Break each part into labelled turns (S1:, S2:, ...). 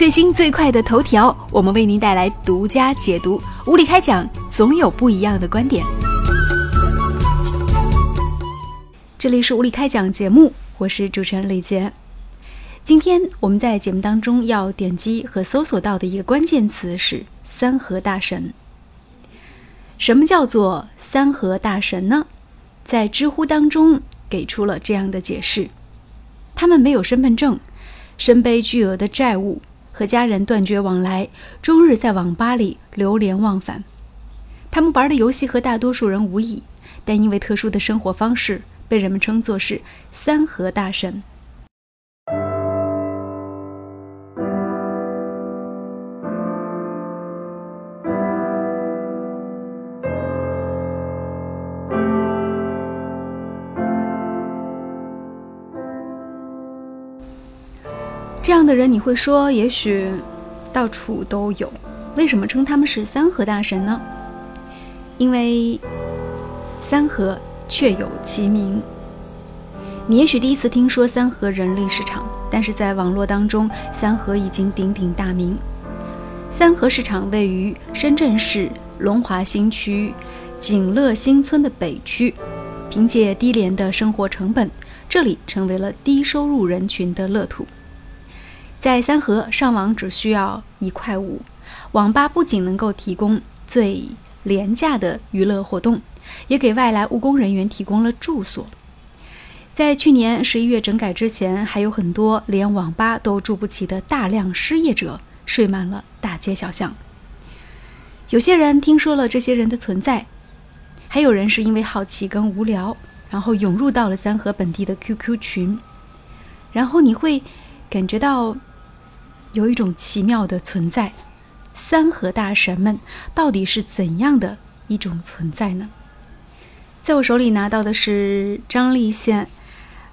S1: 最新最快的头条，我们为您带来独家解读。无理开讲，总有不一样的观点。这里是无理开讲节目，我是主持人李杰。今天我们在节目当中要点击和搜索到的一个关键词是“三和大神”。什么叫做“三和大神”呢？在知乎当中给出了这样的解释：他们没有身份证，身背巨额的债务。和家人断绝往来，终日在网吧里流连忘返。他们玩的游戏和大多数人无异，但因为特殊的生活方式，被人们称作是“三和大神”。这样的人，你会说，也许到处都有。为什么称他们是三和大神呢？因为三和确有其名。你也许第一次听说三和人力市场，但是在网络当中，三和已经鼎鼎大名。三和市场位于深圳市龙华新区景乐新村的北区，凭借低廉的生活成本，这里成为了低收入人群的乐土。在三河上网只需要一块五，网吧不仅能够提供最廉价的娱乐活动，也给外来务工人员提供了住所。在去年十一月整改之前，还有很多连网吧都住不起的大量失业者睡满了大街小巷。有些人听说了这些人的存在，还有人是因为好奇跟无聊，然后涌入到了三河本地的 QQ 群，然后你会感觉到。有一种奇妙的存在，三河大神们到底是怎样的一种存在呢？在我手里拿到的是张立宪，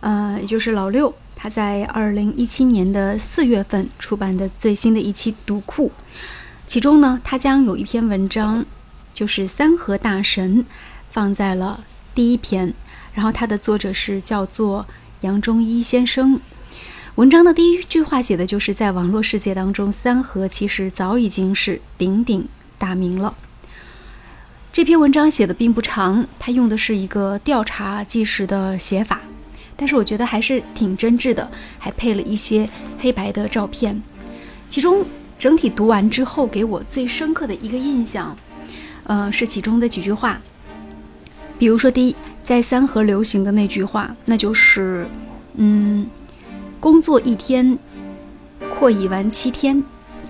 S1: 呃，也就是老六，他在二零一七年的四月份出版的最新的一期读库，其中呢，他将有一篇文章，就是三河大神，放在了第一篇，然后他的作者是叫做杨忠一先生。文章的第一句话写的就是在网络世界当中，三河其实早已经是鼎鼎大名了。这篇文章写的并不长，它用的是一个调查纪实的写法，但是我觉得还是挺真挚的，还配了一些黑白的照片。其中整体读完之后，给我最深刻的一个印象，呃，是其中的几句话。比如说，第一，在三河流行的那句话，那就是，嗯。工作一天，阔以玩七天。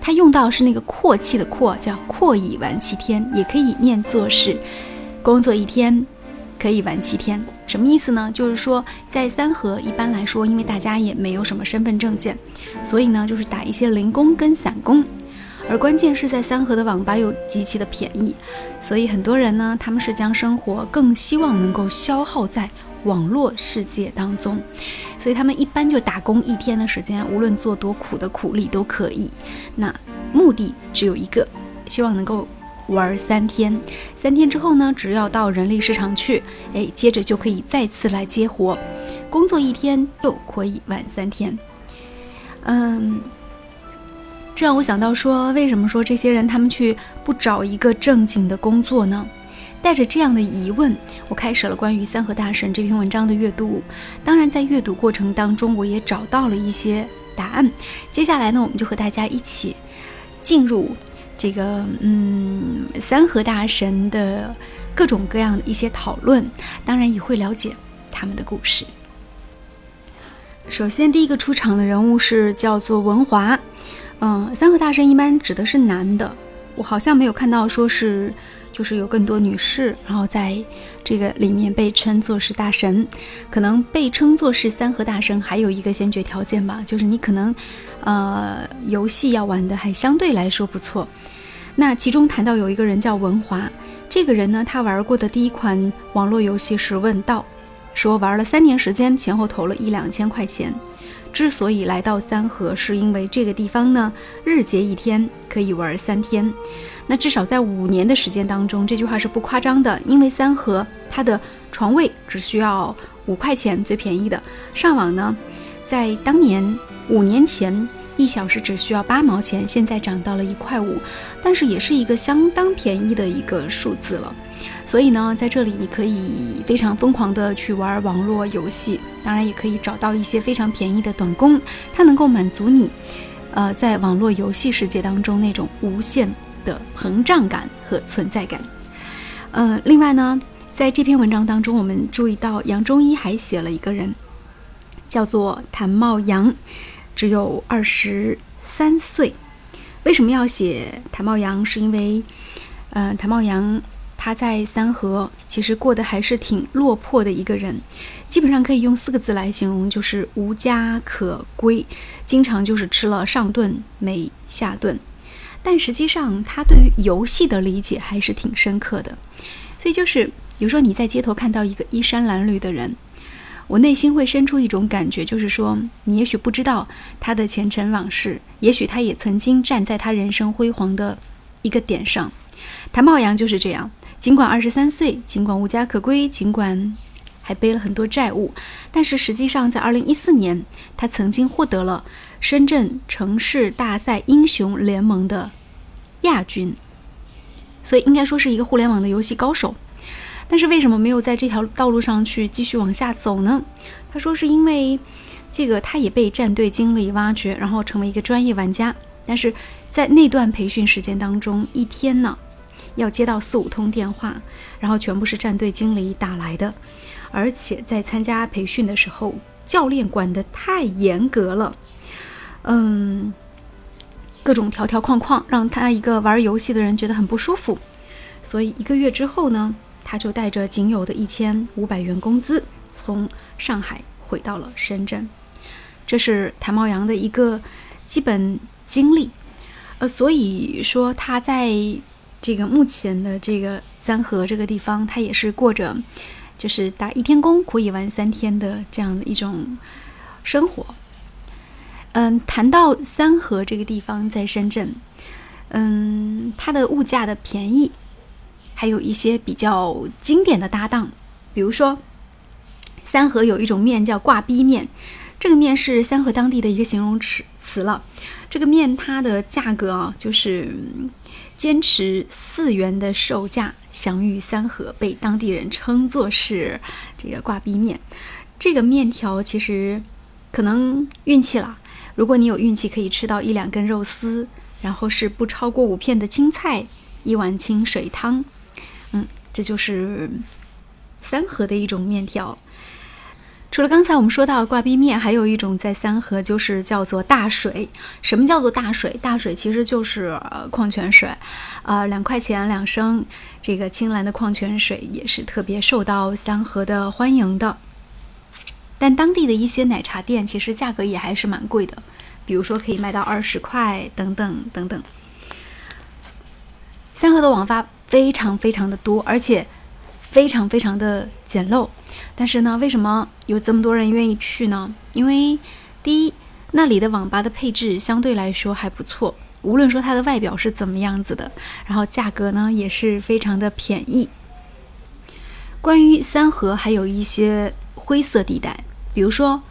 S1: 他用到是那个阔气的阔，叫阔以玩七天，也可以念作是工作一天可以玩七天。什么意思呢？就是说在三河一般来说，因为大家也没有什么身份证件，所以呢就是打一些零工跟散工。而关键是在三河的网吧又极其的便宜，所以很多人呢他们是将生活更希望能够消耗在。网络世界当中，所以他们一般就打工一天的时间，无论做多苦的苦力都可以。那目的只有一个，希望能够玩三天。三天之后呢，只要到人力市场去，哎，接着就可以再次来接活。工作一天又可以玩三天。嗯，这让我想到说，为什么说这些人他们去不找一个正经的工作呢？带着这样的疑问，我开始了关于三河大神这篇文章的阅读。当然，在阅读过程当中，我也找到了一些答案。接下来呢，我们就和大家一起进入这个嗯三河大神的各种各样的一些讨论，当然也会了解他们的故事。首先，第一个出场的人物是叫做文华。嗯，三河大神一般指的是男的，我好像没有看到说是。就是有更多女士，然后在这个里面被称作是大神，可能被称作是三和大神，还有一个先决条件吧，就是你可能，呃，游戏要玩的还相对来说不错。那其中谈到有一个人叫文华，这个人呢，他玩过的第一款网络游戏是问道，说玩了三年时间，前后投了一两千块钱。之所以来到三河，是因为这个地方呢，日结一天可以玩三天。那至少在五年的时间当中，这句话是不夸张的。因为三河它的床位只需要五块钱，最便宜的。上网呢，在当年五年前一小时只需要八毛钱，现在涨到了一块五，但是也是一个相当便宜的一个数字了。所以呢，在这里你可以非常疯狂的去玩网络游戏，当然也可以找到一些非常便宜的短工，它能够满足你，呃，在网络游戏世界当中那种无限的膨胀感和存在感。呃，另外呢，在这篇文章当中，我们注意到杨中医还写了一个人，叫做谭茂阳，只有二十三岁。为什么要写谭茂阳？是因为，呃，谭茂阳。他在三河其实过得还是挺落魄的一个人，基本上可以用四个字来形容，就是无家可归，经常就是吃了上顿没下顿。但实际上他对于游戏的理解还是挺深刻的，所以就是比如说你在街头看到一个衣衫褴褛的人，我内心会生出一种感觉，就是说你也许不知道他的前尘往事，也许他也曾经站在他人生辉煌的一个点上。谭茂阳就是这样。尽管二十三岁，尽管无家可归，尽管还背了很多债务，但是实际上，在二零一四年，他曾经获得了深圳城市大赛英雄联盟的亚军，所以应该说是一个互联网的游戏高手。但是为什么没有在这条道路上去继续往下走呢？他说是因为这个，他也被战队经理挖掘，然后成为一个专业玩家。但是在那段培训时间当中，一天呢？要接到四五通电话，然后全部是战队经理打来的，而且在参加培训的时候，教练管得太严格了，嗯，各种条条框框，让他一个玩游戏的人觉得很不舒服。所以一个月之后呢，他就带着仅有的一千五百元工资，从上海回到了深圳。这是谭茂阳的一个基本经历，呃，所以说他在。这个目前的这个三河这个地方，它也是过着就是打一天工，苦以玩三天的这样的一种生活。嗯，谈到三河这个地方，在深圳，嗯，它的物价的便宜，还有一些比较经典的搭档，比如说三河有一种面叫挂逼面，这个面是三河当地的一个形容词词了。这个面它的价格啊，就是。坚持四元的售价，享誉三河，被当地人称作是这个挂壁面。这个面条其实可能运气了，如果你有运气，可以吃到一两根肉丝，然后是不超过五片的青菜，一碗清水汤。嗯，这就是三河的一种面条。除了刚才我们说到挂壁面，还有一种在三河就是叫做大水。什么叫做大水？大水其实就是矿泉水，呃，两块钱两升，这个青蓝的矿泉水也是特别受到三河的欢迎的。但当地的一些奶茶店其实价格也还是蛮贵的，比如说可以卖到二十块等等等等。三河的网吧非常非常的多，而且非常非常的简陋。但是呢，为什么有这么多人愿意去呢？因为第一，那里的网吧的配置相对来说还不错，无论说它的外表是怎么样子的，然后价格呢也是非常的便宜。关于三河还有一些灰色地带，比如说，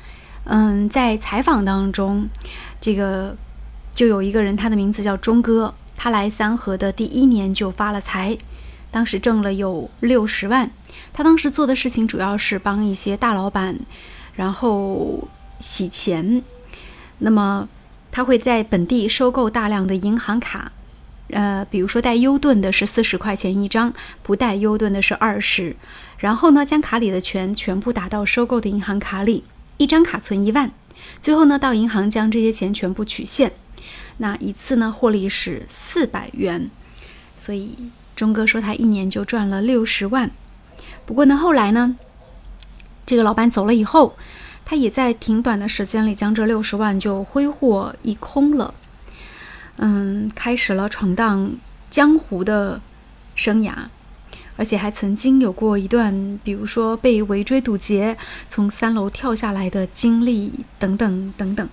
S1: 嗯，在采访当中，这个就有一个人，他的名字叫钟哥，他来三河的第一年就发了财，当时挣了有六十万。他当时做的事情主要是帮一些大老板，然后洗钱。那么他会在本地收购大量的银行卡，呃，比如说带优盾的是四十块钱一张，不带优盾的是二十。然后呢，将卡里的钱全部打到收购的银行卡里，一张卡存一万。最后呢，到银行将这些钱全部取现。那一次呢，获利是四百元。所以钟哥说他一年就赚了六十万。不过呢，后来呢，这个老板走了以后，他也在挺短的时间里将这六十万就挥霍一空了。嗯，开始了闯荡江湖的生涯，而且还曾经有过一段，比如说被围追堵截、从三楼跳下来的经历等等等等。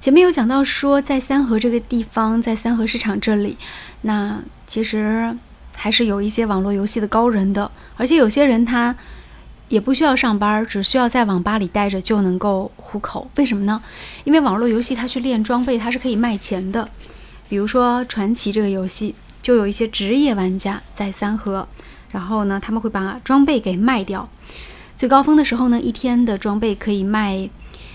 S1: 前面有讲到说，在三河这个地方，在三河市场这里，那其实。还是有一些网络游戏的高人的，而且有些人他也不需要上班，只需要在网吧里待着就能够糊口。为什么呢？因为网络游戏它去练装备，它是可以卖钱的。比如说传奇这个游戏，就有一些职业玩家在三河，然后呢，他们会把装备给卖掉。最高峰的时候呢，一天的装备可以卖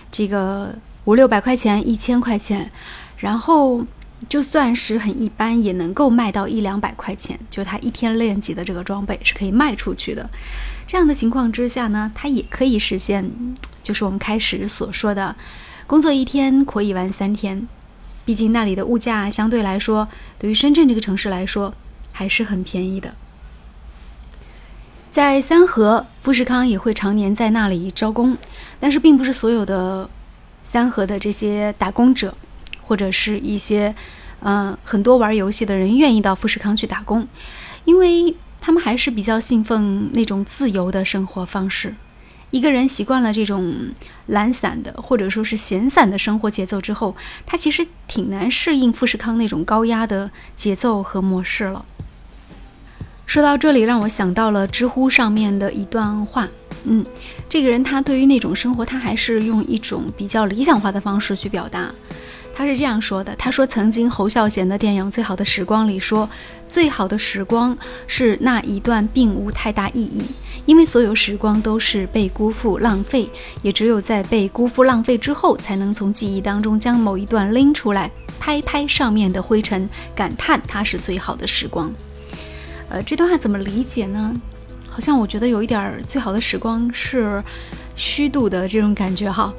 S1: 这个五六百块钱、一千块钱，然后就算是很一般，也能够卖到一两百块钱。就他一天练级的这个装备是可以卖出去的。这样的情况之下呢，他也可以实现，就是我们开始所说的，工作一天可以玩三天。毕竟那里的物价相对来说，对于深圳这个城市来说还是很便宜的。在三河，富士康也会常年在那里招工，但是并不是所有的三河的这些打工者，或者是一些嗯很多玩游戏的人愿意到富士康去打工，因为他们还是比较信奉那种自由的生活方式。一个人习惯了这种懒散的或者说是闲散的生活节奏之后，他其实挺难适应富士康那种高压的节奏和模式了。说到这里，让我想到了知乎上面的一段话。嗯，这个人他对于那种生活，他还是用一种比较理想化的方式去表达。他是这样说的：他说，曾经侯孝贤的电影《最好的时光》里说，最好的时光是那一段并无太大意义，因为所有时光都是被辜负、浪费，也只有在被辜负、浪费之后，才能从记忆当中将某一段拎出来，拍拍上面的灰尘，感叹它是最好的时光。呃，这段话怎么理解呢？好像我觉得有一点儿最好的时光是虚度的这种感觉哈。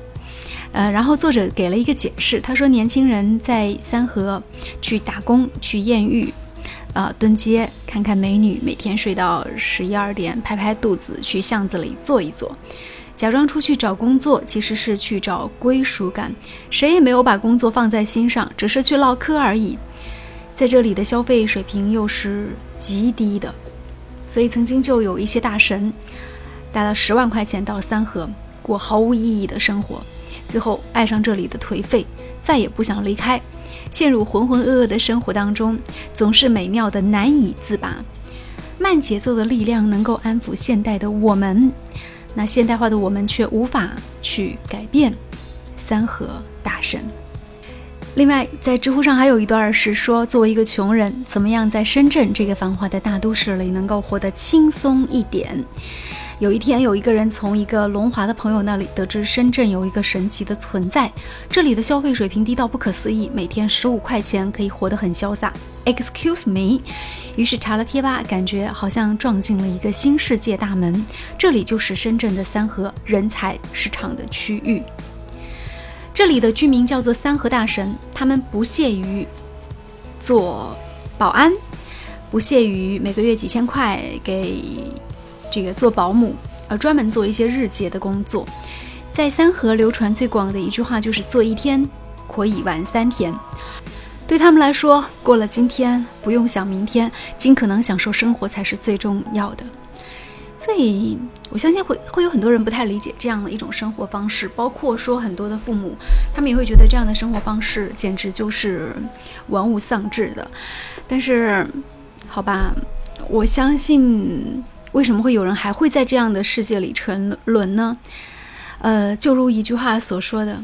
S1: 呃，然后作者给了一个解释，他说年轻人在三河去打工、去艳遇，呃，蹲街看看美女，每天睡到十一二点，拍拍肚子，去巷子里坐一坐，假装出去找工作，其实是去找归属感，谁也没有把工作放在心上，只是去唠嗑而已。在这里的消费水平又是极低的，所以曾经就有一些大神带了十万块钱到三河过毫无意义的生活，最后爱上这里的颓废，再也不想离开，陷入浑浑噩噩的生活当中，总是美妙的难以自拔。慢节奏的力量能够安抚现代的我们，那现代化的我们却无法去改变三河大神。另外，在知乎上还有一段是说，作为一个穷人，怎么样在深圳这个繁华的大都市里能够活得轻松一点？有一天，有一个人从一个龙华的朋友那里得知深圳有一个神奇的存在，这里的消费水平低到不可思议，每天十五块钱可以活得很潇洒。Excuse me，于是查了贴吧，感觉好像撞进了一个新世界大门。这里就是深圳的三河人才市场的区域。这里的居民叫做三河大神，他们不屑于做保安，不屑于每个月几千块给这个做保姆，而专门做一些日结的工作。在三河流传最广的一句话就是“做一天可以玩三天”。对他们来说，过了今天不用想明天，尽可能享受生活才是最重要的。所以，我相信会会有很多人不太理解这样的一种生活方式，包括说很多的父母，他们也会觉得这样的生活方式简直就是玩物丧志的。但是，好吧，我相信为什么会有人还会在这样的世界里沉沦呢？呃，就如一句话所说的：“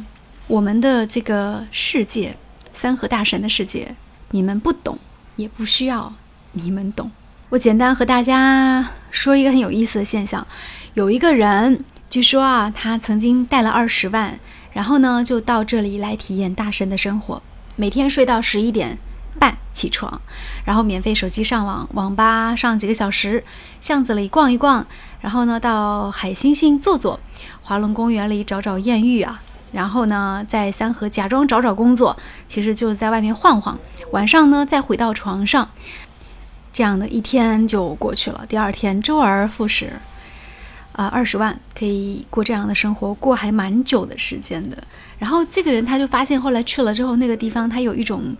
S1: 我们的这个世界，三河大神的世界，你们不懂，也不需要你们懂。”我简单和大家说一个很有意思的现象，有一个人，据说啊，他曾经带了二十万，然后呢，就到这里来体验大神的生活，每天睡到十一点半起床，然后免费手机上网，网吧上几个小时，巷子里逛一逛，然后呢，到海星星坐坐，华龙公园里找找艳遇啊，然后呢，在三河假装找找工作，其实就在外面晃晃，晚上呢，再回到床上。这样的一天就过去了，第二天周而复始，啊，二十万可以过这样的生活，过还蛮久的时间的。然后这个人他就发现，后来去了之后，那个地方他有一种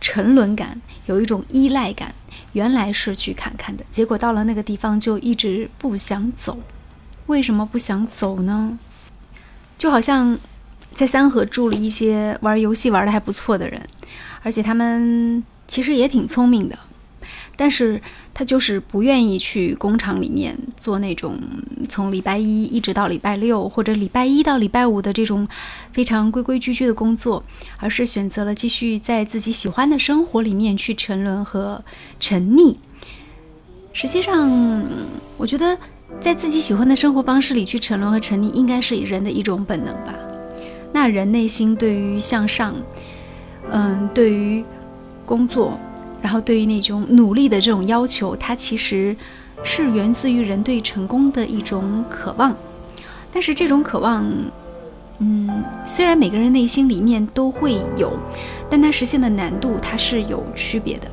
S1: 沉沦感，有一种依赖感。原来是去看看的，结果到了那个地方就一直不想走。为什么不想走呢？就好像在三河住了一些玩游戏玩的还不错的人，而且他们其实也挺聪明的。但是他就是不愿意去工厂里面做那种从礼拜一一直到礼拜六，或者礼拜一到礼拜五的这种非常规规矩矩的工作，而是选择了继续在自己喜欢的生活里面去沉沦和沉溺。实际上，我觉得在自己喜欢的生活方式里去沉沦和沉溺，应该是人的一种本能吧。那人内心对于向上，嗯，对于工作。然后，对于那种努力的这种要求，它其实是源自于人对成功的一种渴望。但是，这种渴望，嗯，虽然每个人内心里面都会有，但它实现的难度它是有区别的。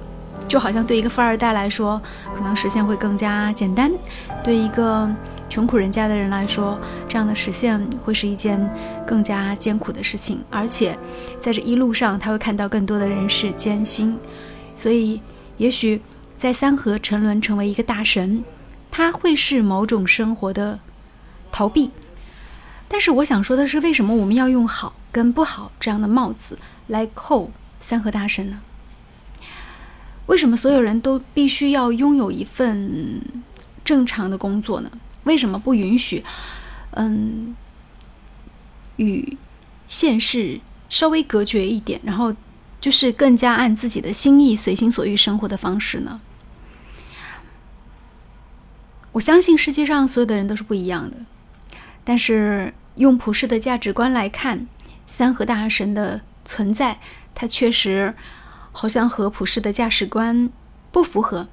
S1: 就好像对一个富二代来说，可能实现会更加简单；对一个穷苦人家的人来说，这样的实现会是一件更加艰苦的事情。而且，在这一路上，他会看到更多的人是艰辛。所以，也许在三河沉沦成为一个大神，他会是某种生活的逃避。但是，我想说的是，为什么我们要用好跟不好这样的帽子来扣三河大神呢？为什么所有人都必须要拥有一份正常的工作呢？为什么不允许，嗯，与现实稍微隔绝一点，然后？就是更加按自己的心意、随心所欲生活的方式呢？我相信世界上所有的人都是不一样的，但是用普世的价值观来看，三和大神的存在，它确实好像和普世的价值观不符合。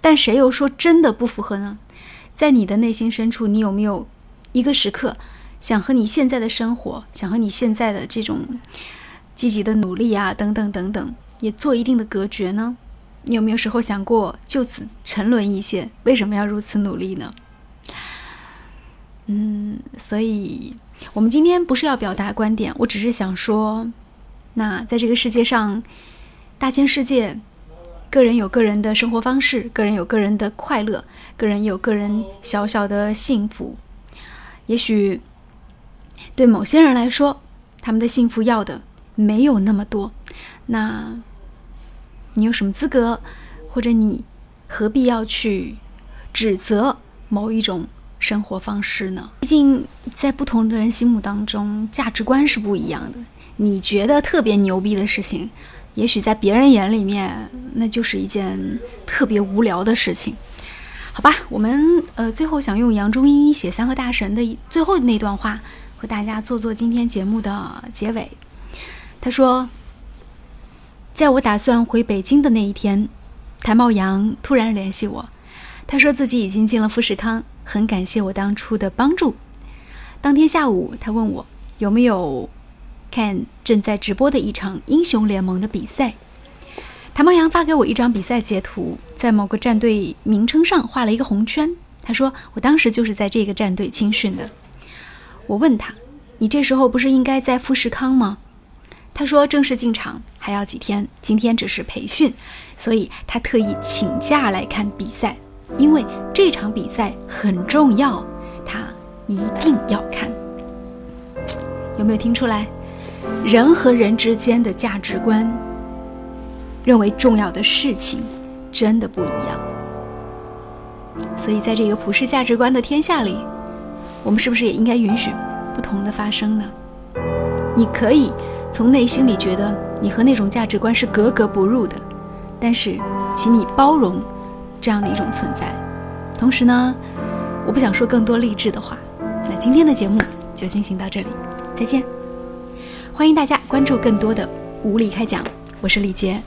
S1: 但谁又说真的不符合呢？在你的内心深处，你有没有一个时刻想和你现在的生活，想和你现在的这种？积极的努力啊，等等等等，也做一定的隔绝呢。你有没有时候想过就此沉沦一些？为什么要如此努力呢？嗯，所以我们今天不是要表达观点，我只是想说，那在这个世界上，大千世界，个人有个人的生活方式，个人有个人的快乐，个人有个人小小的幸福。也许对某些人来说，他们的幸福要的。没有那么多，那你有什么资格，或者你何必要去指责某一种生活方式呢？毕竟在不同的人心目当中，价值观是不一样的。你觉得特别牛逼的事情，也许在别人眼里面，那就是一件特别无聊的事情。好吧，我们呃最后想用杨中一写《三个大神》的最后那段话，和大家做做今天节目的结尾。他说：“在我打算回北京的那一天，谭茂阳突然联系我，他说自己已经进了富士康，很感谢我当初的帮助。当天下午，他问我有没有看正在直播的一场英雄联盟的比赛。谭茂阳发给我一张比赛截图，在某个战队名称上画了一个红圈。他说我当时就是在这个战队青训的。我问他：你这时候不是应该在富士康吗？”他说：“正式进场还要几天，今天只是培训，所以他特意请假来看比赛，因为这场比赛很重要，他一定要看。有没有听出来？人和人之间的价值观，认为重要的事情，真的不一样。所以，在这个普世价值观的天下里，我们是不是也应该允许不同的发生呢？你可以。”从内心里觉得你和那种价值观是格格不入的，但是，请你包容这样的一种存在。同时呢，我不想说更多励志的话。那今天的节目就进行到这里，再见。欢迎大家关注更多的无理开讲，我是李杰。